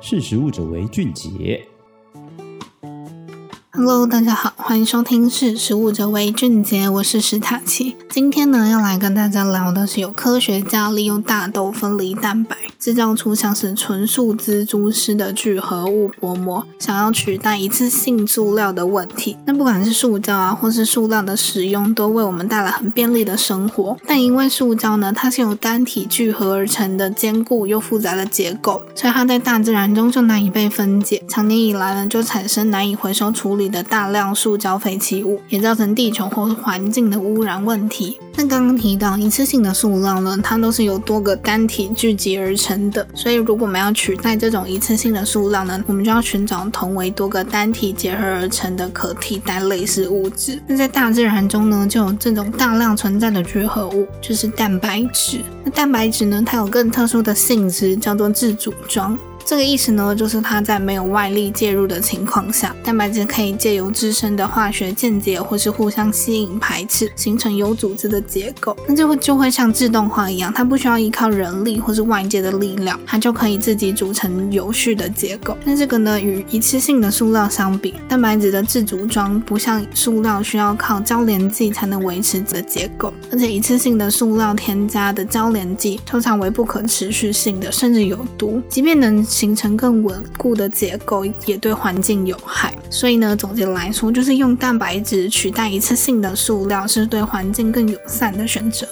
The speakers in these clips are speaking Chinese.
识时务者为俊杰。Hello，大家好，欢迎收听《识食物者为俊杰》，我是史塔奇。今天呢，要来跟大家聊的是，有科学家利用大豆分离蛋白，制造出像是纯素蜘蛛丝的聚合物薄膜，想要取代一次性塑料的问题。那不管是塑胶啊，或是塑料的使用，都为我们带来很便利的生活。但因为塑胶呢，它是由单体聚合而成的坚固又复杂的结构，所以它在大自然中就难以被分解，长年以来呢，就产生难以回收处理的大量塑胶废弃物，也造成地球或环境的污染问题。那刚刚提到一次性的塑料呢，它都是由多个单体聚集而成的，所以如果我们要取代这种一次性的塑料呢，我们就要寻找同为多个单体结合而成的可替代类似物质。那在大自然中呢，就有这种大量存在的聚合物，就是蛋白质。那蛋白质呢，它有更特殊的性质，叫做自组装。这个意思呢，就是它在没有外力介入的情况下，蛋白质可以借由自身的化学键结或是互相吸引排斥，形成有组织的结构。那就会就会像自动化一样，它不需要依靠人力或是外界的力量，它就可以自己组成有序的结构。那这个呢，与一次性的塑料相比，蛋白质的自组装不像塑料需要靠交联剂才能维持的结构，而且一次性的塑料添加的交联剂通常为不可持续性的，甚至有毒，即便能。形成更稳固的结构，也对环境有害。所以呢，总结来说，就是用蛋白质取代一次性的塑料，是对环境更友善的选择。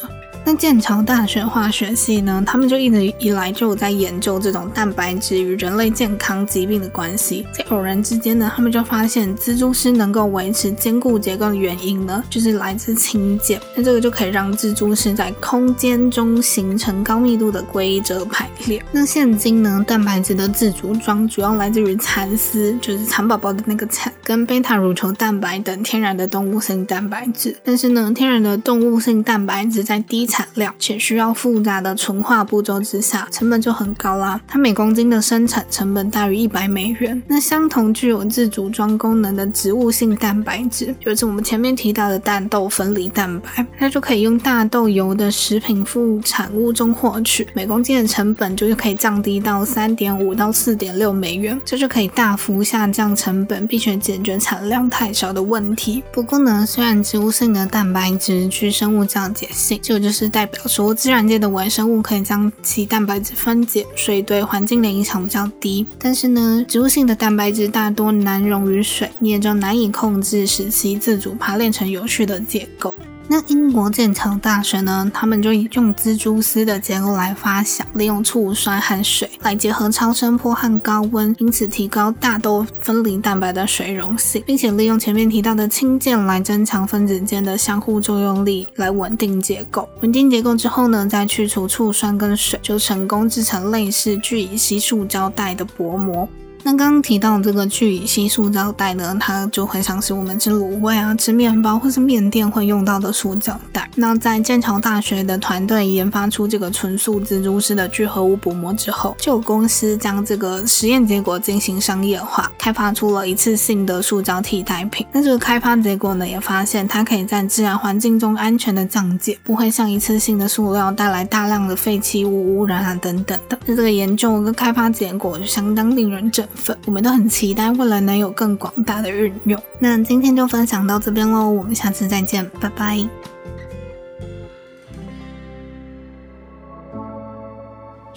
那剑桥大学化学系呢，他们就一直以来就有在研究这种蛋白质与人类健康疾病的关系。在偶然之间呢，他们就发现蜘蛛丝能够维持坚固结构的原因呢，就是来自氢键。那这个就可以让蜘蛛丝在空间中形成高密度的规则排列。那现今呢，蛋白质的自组装主要来自于蚕丝，就是蚕宝宝的那个蚕，跟贝塔乳球蛋白等天然的动物性蛋白质。但是呢，天然的动物性蛋白质在低产量且需要复杂的纯化步骤之下，成本就很高啦。它每公斤的生产成本大于一百美元。那相同具有自组装功能的植物性蛋白质，就是我们前面提到的大豆分离蛋白，它就可以用大豆油的食品副产物中获取，每公斤的成本就是可以降低到三点五到四点六美元，这就可以大幅下降成本，并且解决产量太少的问题。不过呢，虽然植物性的蛋白质具生物降解性，就就是。代表说，自然界的微生物可以将其蛋白质分解，所以对环境的影响比较低。但是呢，植物性的蛋白质大多难溶于水，你也就难以控制使其自主排练成有序的结构。那英国剑桥大学呢，他们就以用蜘蛛丝的结构来发想，利用醋酸和水来结合超声波和高温，因此提高大豆分离蛋白的水溶性，并且利用前面提到的氢键来增强分子间的相互作用力，来稳定结构。稳定结构之后呢，再去除醋酸跟水，就成功制成类似聚乙烯塑胶袋的薄膜。那刚刚提到这个聚乙烯塑胶袋呢，它就会像是我们吃卤味啊、吃面包或是面店会用到的塑胶袋。那在剑桥大学的团队研发出这个纯素蜘蛛丝的聚合物薄膜之后，就有公司将这个实验结果进行商业化，开发出了一次性的塑胶替代品。那这个开发结果呢，也发现它可以在自然环境中安全的降解，不会像一次性的塑料带来大量的废弃物污染啊等等的。那这个研究跟开发结果就相当令人振奋。我们都很期待未来能有更广大的运用。那今天就分享到这边喽，我们下次再见，拜拜。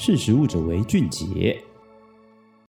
识时务者为俊杰。